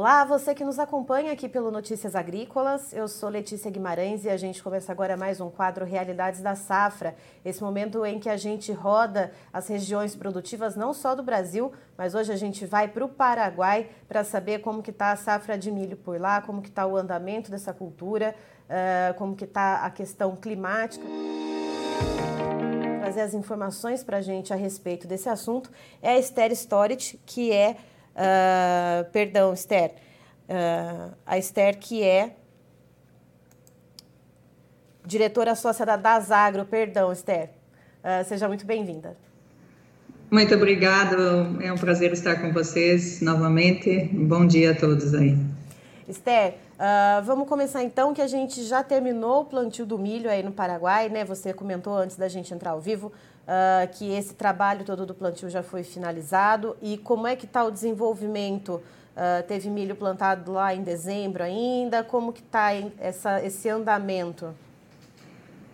Olá, você que nos acompanha aqui pelo Notícias Agrícolas. Eu sou Letícia Guimarães e a gente começa agora mais um quadro Realidades da Safra. Esse momento em que a gente roda as regiões produtivas não só do Brasil, mas hoje a gente vai para o Paraguai para saber como que está a safra de milho por lá, como que está o andamento dessa cultura, uh, como que está a questão climática trazer as informações para a gente a respeito desse assunto é a Esther Storich, que é Uh, perdão, Esther. Uh, a Esther, que é diretora sócia da Dasagro. Perdão, Esther. Uh, seja muito bem-vinda. Muito obrigada. É um prazer estar com vocês novamente. Bom dia a todos aí. Esther, uh, vamos começar então que a gente já terminou o plantio do milho aí no Paraguai, né? Você comentou antes da gente entrar ao vivo uh, que esse trabalho todo do plantio já foi finalizado e como é que está o desenvolvimento? Uh, teve milho plantado lá em dezembro ainda, como que está esse andamento?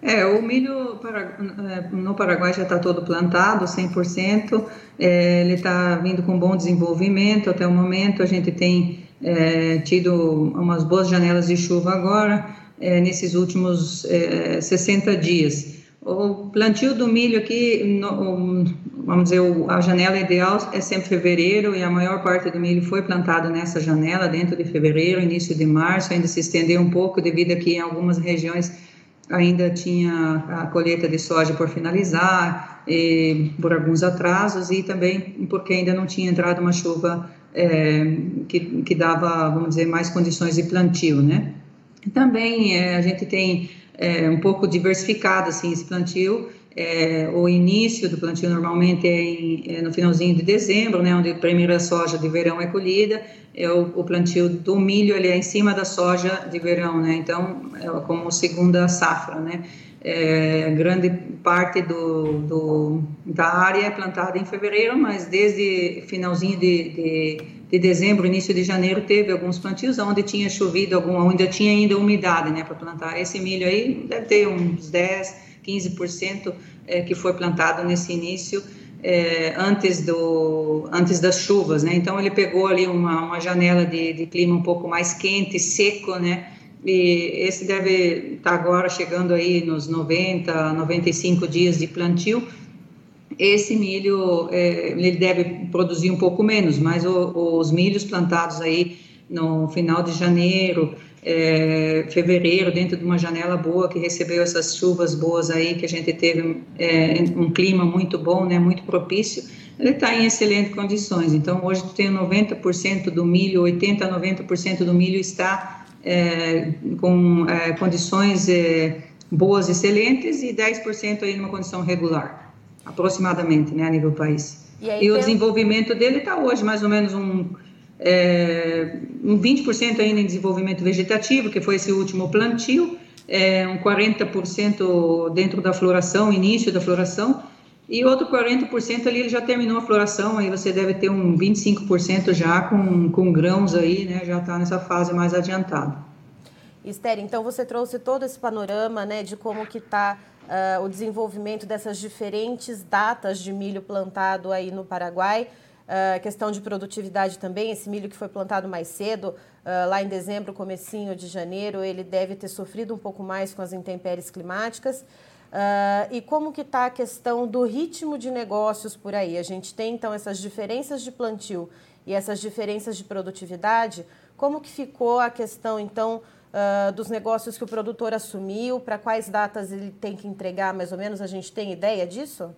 É, o milho é, no Paraguai já está todo plantado, 100%, é, ele está vindo com bom desenvolvimento até o momento, a gente tem é, tido umas boas janelas de chuva agora, é, nesses últimos é, 60 dias. O plantio do milho aqui, no, vamos dizer, a janela ideal é sempre fevereiro e a maior parte do milho foi plantado nessa janela, dentro de fevereiro, início de março, ainda se estendeu um pouco devido a que em algumas regiões ainda tinha a colheita de soja por finalizar, por alguns atrasos e também porque ainda não tinha entrado uma chuva é, que, que dava, vamos dizer, mais condições de plantio, né? Também é, a gente tem é, um pouco diversificado assim esse plantio. É, o início do plantio normalmente é, em, é, no finalzinho de dezembro, né, onde a primeira soja de verão é colhida. É o, o, plantio do milho ele é em cima da soja de verão, né? Então é como segunda safra, né? É, grande parte do, do, da área é plantada em fevereiro, mas desde finalzinho de, de de dezembro, início de janeiro, teve alguns plantios onde tinha chovido, algum, onde tinha ainda umidade né, para plantar. Esse milho aí deve ter uns 10, 15% é, que foi plantado nesse início, é, antes, do, antes das chuvas. Né? Então, ele pegou ali uma, uma janela de, de clima um pouco mais quente, seco, né? E esse deve estar tá agora chegando aí nos 90, 95 dias de plantio esse milho é, ele deve produzir um pouco menos, mas o, os milhos plantados aí no final de janeiro, é, fevereiro, dentro de uma janela boa que recebeu essas chuvas boas aí, que a gente teve é, um clima muito bom, né, muito propício, ele está em excelentes condições. Então, hoje tem 90% do milho, 80% a 90% do milho está é, com é, condições é, boas, excelentes, e 10% aí numa condição regular aproximadamente, né, a nível país. E, e o desenvolvimento dele está hoje mais ou menos um, é, um 20% ainda em desenvolvimento vegetativo, que foi esse último plantio, é, um 40% dentro da floração, início da floração, e outro 40% ali ele já terminou a floração, aí você deve ter um 25% já com, com grãos aí, né, já está nessa fase mais adiantada. Esther, então você trouxe todo esse panorama, né, de como que está uh, o desenvolvimento dessas diferentes datas de milho plantado aí no Paraguai. Uh, questão de produtividade também, esse milho que foi plantado mais cedo, uh, lá em dezembro, comecinho de janeiro, ele deve ter sofrido um pouco mais com as intempéries climáticas. Uh, e como que está a questão do ritmo de negócios por aí? A gente tem então essas diferenças de plantio e essas diferenças de produtividade. Como que ficou a questão então uh, dos negócios que o produtor assumiu, para quais datas ele tem que entregar, mais ou menos, a gente tem ideia disso?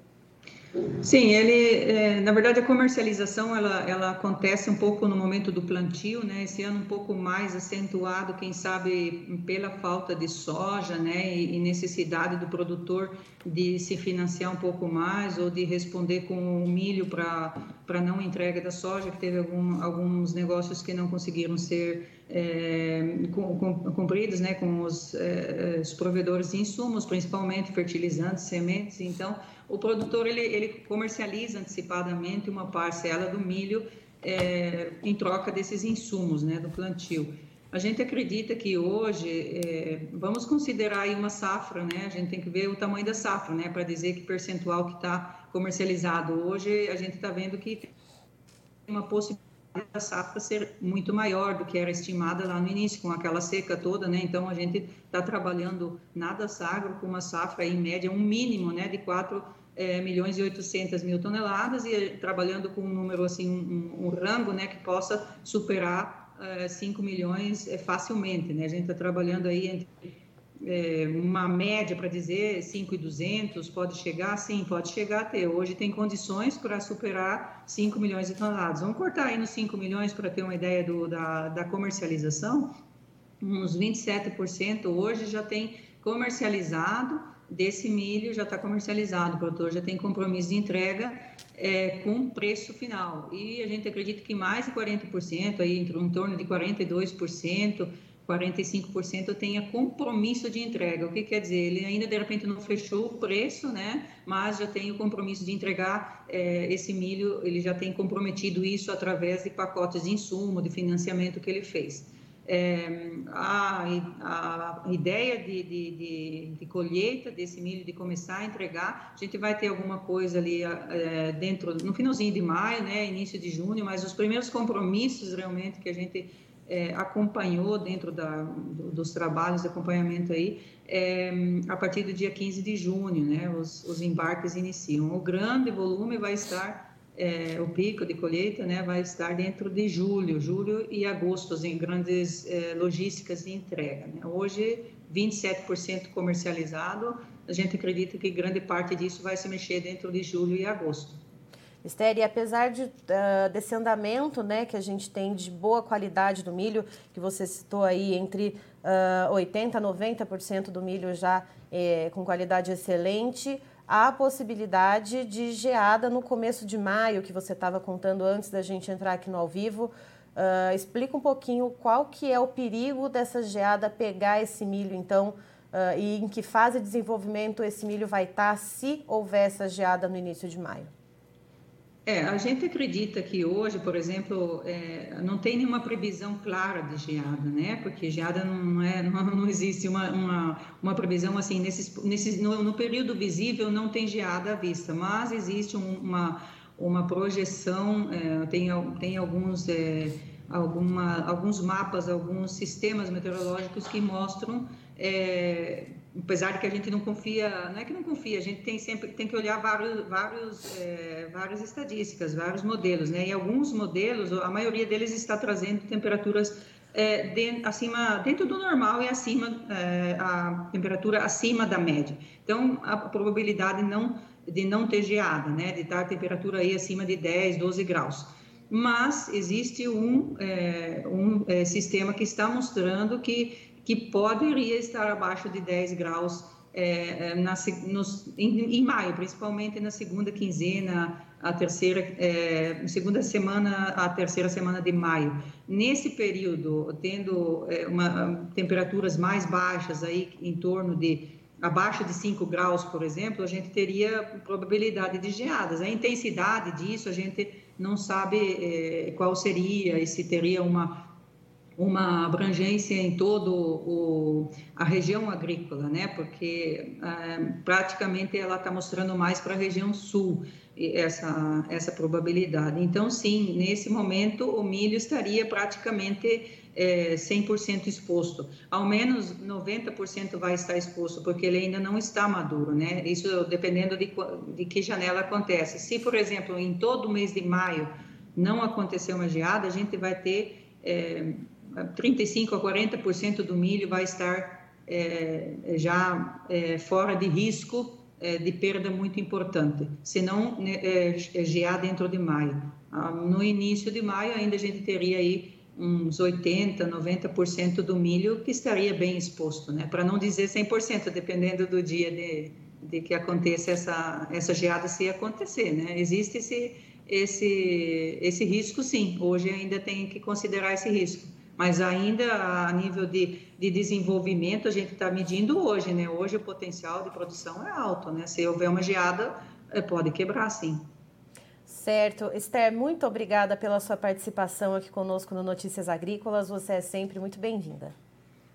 Sim, ele, é, na verdade, a comercialização ela, ela acontece um pouco no momento do plantio, né? Esse ano um pouco mais acentuado, quem sabe pela falta de soja, né? E, e necessidade do produtor de se financiar um pouco mais ou de responder com o milho para não entrega da soja, que teve algum, alguns negócios que não conseguiram ser é, cumpridos, né? Com os, é, os provedores de insumos, principalmente fertilizantes, sementes, então o produtor ele, ele comercializa antecipadamente uma parcela do milho é, em troca desses insumos né, do plantio. A gente acredita que hoje, é, vamos considerar aí uma safra, né? A gente tem que ver o tamanho da safra, né? Para dizer que percentual que está comercializado. Hoje a gente está vendo que tem uma possibilidade da safra ser muito maior do que era estimada lá no início, com aquela seca toda, né? Então a gente está trabalhando nada sagro com uma safra em média um mínimo, né, de 4 é, milhões e 800 mil toneladas e trabalhando com um número assim um, um rango, né, que possa superar uh, 5 milhões é, facilmente, né? A gente está trabalhando aí entre é, uma média para dizer 5,200, pode chegar? Sim, pode chegar até. Hoje tem condições para superar 5 milhões de toneladas. Vamos cortar aí nos 5 milhões para ter uma ideia do, da, da comercialização. Uns 27% hoje já tem comercializado desse milho, já está comercializado, o produtor já tem compromisso de entrega é, com preço final. E a gente acredita que mais de 40%, aí, em torno de 42%, 45% tenha compromisso de entrega. O que quer dizer? Ele ainda de repente não fechou o preço, né? Mas já tem o compromisso de entregar é, esse milho. Ele já tem comprometido isso através de pacotes de insumo, de financiamento que ele fez. É, a, a, ideia de, de, de, de, colheita desse milho, de começar a entregar, a gente vai ter alguma coisa ali é, dentro, no finalzinho de maio, né, início de junho, mas os primeiros compromissos realmente que a gente é, acompanhou dentro da, dos trabalhos de acompanhamento aí, é, a partir do dia 15 de junho, né, os, os embarques iniciam. O grande volume vai estar, é, o pico de colheita, né, vai estar dentro de julho, julho e agosto, em grandes é, logísticas de entrega. Né. Hoje, 27% comercializado, a gente acredita que grande parte disso vai se mexer dentro de julho e agosto. Esther, e apesar de, uh, desse andamento né, que a gente tem de boa qualidade do milho, que você citou aí, entre uh, 80% a 90% do milho já eh, com qualidade excelente, há a possibilidade de geada no começo de maio, que você estava contando antes da gente entrar aqui no ao vivo. Uh, explica um pouquinho qual que é o perigo dessa geada pegar esse milho, então, uh, e em que fase de desenvolvimento esse milho vai estar se houver essa geada no início de maio. É, a gente acredita que hoje, por exemplo, é, não tem nenhuma previsão clara de geada, né? Porque geada não é, não, não existe uma, uma, uma, previsão assim nesses, nesses, no, no, período visível não tem geada à vista, mas existe um, uma uma projeção, é, tem tem alguns é, alguma, alguns mapas, alguns sistemas meteorológicos que mostram é, apesar de que a gente não confia, não é que não confia, a gente tem sempre tem que olhar vários, vários, é, várias estatísticas, vários modelos, né? E alguns modelos, a maioria deles está trazendo temperaturas é, de, acima, dentro do normal e acima é, a temperatura acima da média. Então, a probabilidade não de não ter geada, né? De estar a temperatura aí acima de 10, 12 graus. Mas existe um, é, um é, sistema que está mostrando que que poderia estar abaixo de 10 graus é, é na, nos, em, em, maio, principalmente na segunda quinzena, a terceira, é, segunda semana, a terceira semana de maio. Nesse período, tendo é, uma, temperaturas mais baixas, aí em torno de abaixo de 5 graus, por exemplo, a gente teria probabilidade de geadas. A intensidade disso a gente não sabe é, qual seria e se teria uma uma abrangência em todo o, a região agrícola, né? Porque é, praticamente ela está mostrando mais para a região sul essa essa probabilidade. Então, sim, nesse momento o milho estaria praticamente é, 100% exposto. Ao menos 90% vai estar exposto, porque ele ainda não está maduro, né? Isso dependendo de, de que janela acontece. Se, por exemplo, em todo o mês de maio não acontecer uma geada, a gente vai ter é, 35 a 40% do milho vai estar é, já é, fora de risco é, de perda muito importante, se não né, é, gear dentro de maio. Ah, no início de maio ainda a gente teria aí uns 80, 90% do milho que estaria bem exposto, né? Para não dizer 100%, dependendo do dia de, de que aconteça essa essa geada se acontecer, né? Existe esse esse esse risco sim. Hoje ainda tem que considerar esse risco mas ainda a nível de, de desenvolvimento a gente está medindo hoje, né? Hoje o potencial de produção é alto, né? Se houver uma geada, é, pode quebrar, sim. Certo. Esther, muito obrigada pela sua participação aqui conosco no Notícias Agrícolas. Você é sempre muito bem-vinda.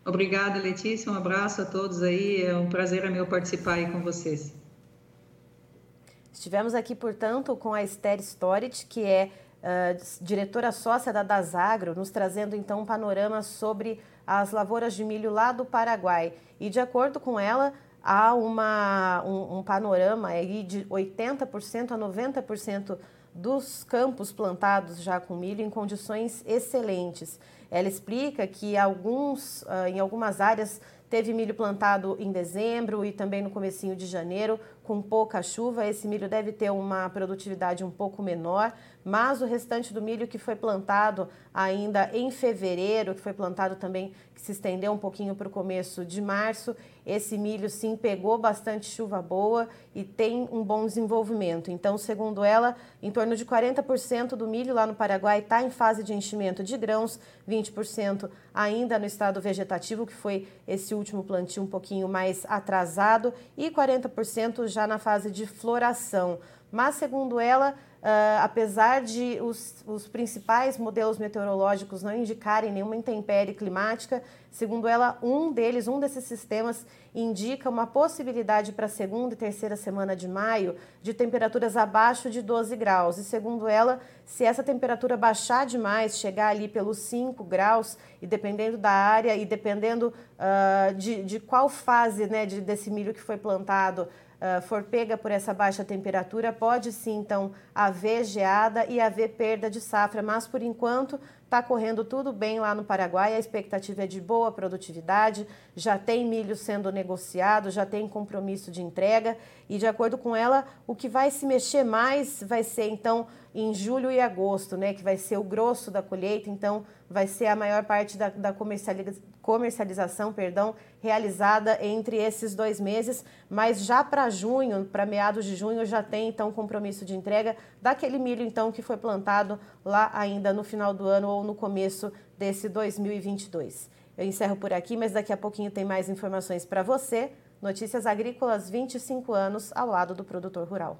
Obrigada, Letícia. Um abraço a todos aí. É um prazer é meu participar aí com vocês. Estivemos aqui, portanto, com a Esther Storit, que é diretora sócia da Dasagro, nos trazendo então um panorama sobre as lavouras de milho lá do Paraguai. E de acordo com ela, há uma, um, um panorama aí de 80% a 90% dos campos plantados já com milho em condições excelentes. Ela explica que alguns, em algumas áreas Teve milho plantado em dezembro e também no comecinho de janeiro, com pouca chuva. Esse milho deve ter uma produtividade um pouco menor, mas o restante do milho que foi plantado ainda em fevereiro, que foi plantado também, que se estendeu um pouquinho para o começo de março, esse milho sim pegou bastante chuva boa e tem um bom desenvolvimento. Então, segundo ela, em torno de 40% do milho lá no Paraguai está em fase de enchimento de grãos, 20% ainda no estado vegetativo, que foi esse último plantio um pouquinho mais atrasado, e 40% já na fase de floração. Mas, segundo ela, Uh, apesar de os, os, principais modelos meteorológicos não indicarem nenhuma intempérie climática, segundo ela, um deles, um desses sistemas, indica uma possibilidade para a segunda e terceira semana de maio de temperaturas abaixo de 12 graus. E segundo ela, se essa temperatura baixar demais, chegar ali pelos 5 graus, e dependendo da área e dependendo uh, de, de qual fase né, de, desse milho que foi plantado, uh, for pega por essa baixa temperatura, pode sim então haver geada e haver perda de safra, mas por enquanto está correndo tudo bem lá no Paraguai, a expectativa é de boa produtividade, já tem milho sendo negociado, já tem compromisso de entrega e de acordo com ela, o que vai se mexer mais vai ser então em julho e agosto, né, que vai ser o grosso da colheita, então vai ser a maior parte da, da comercialização, perdão, realizada entre esses dois meses, mas já para junho, para meados de junho, já tem então compromisso de entrega daquele milho então que foi plantado lá ainda no final do ano ou no começo desse 2022. Eu encerro por aqui, mas daqui a pouquinho tem mais informações para você. Notícias Agrícolas 25 anos ao lado do produtor rural.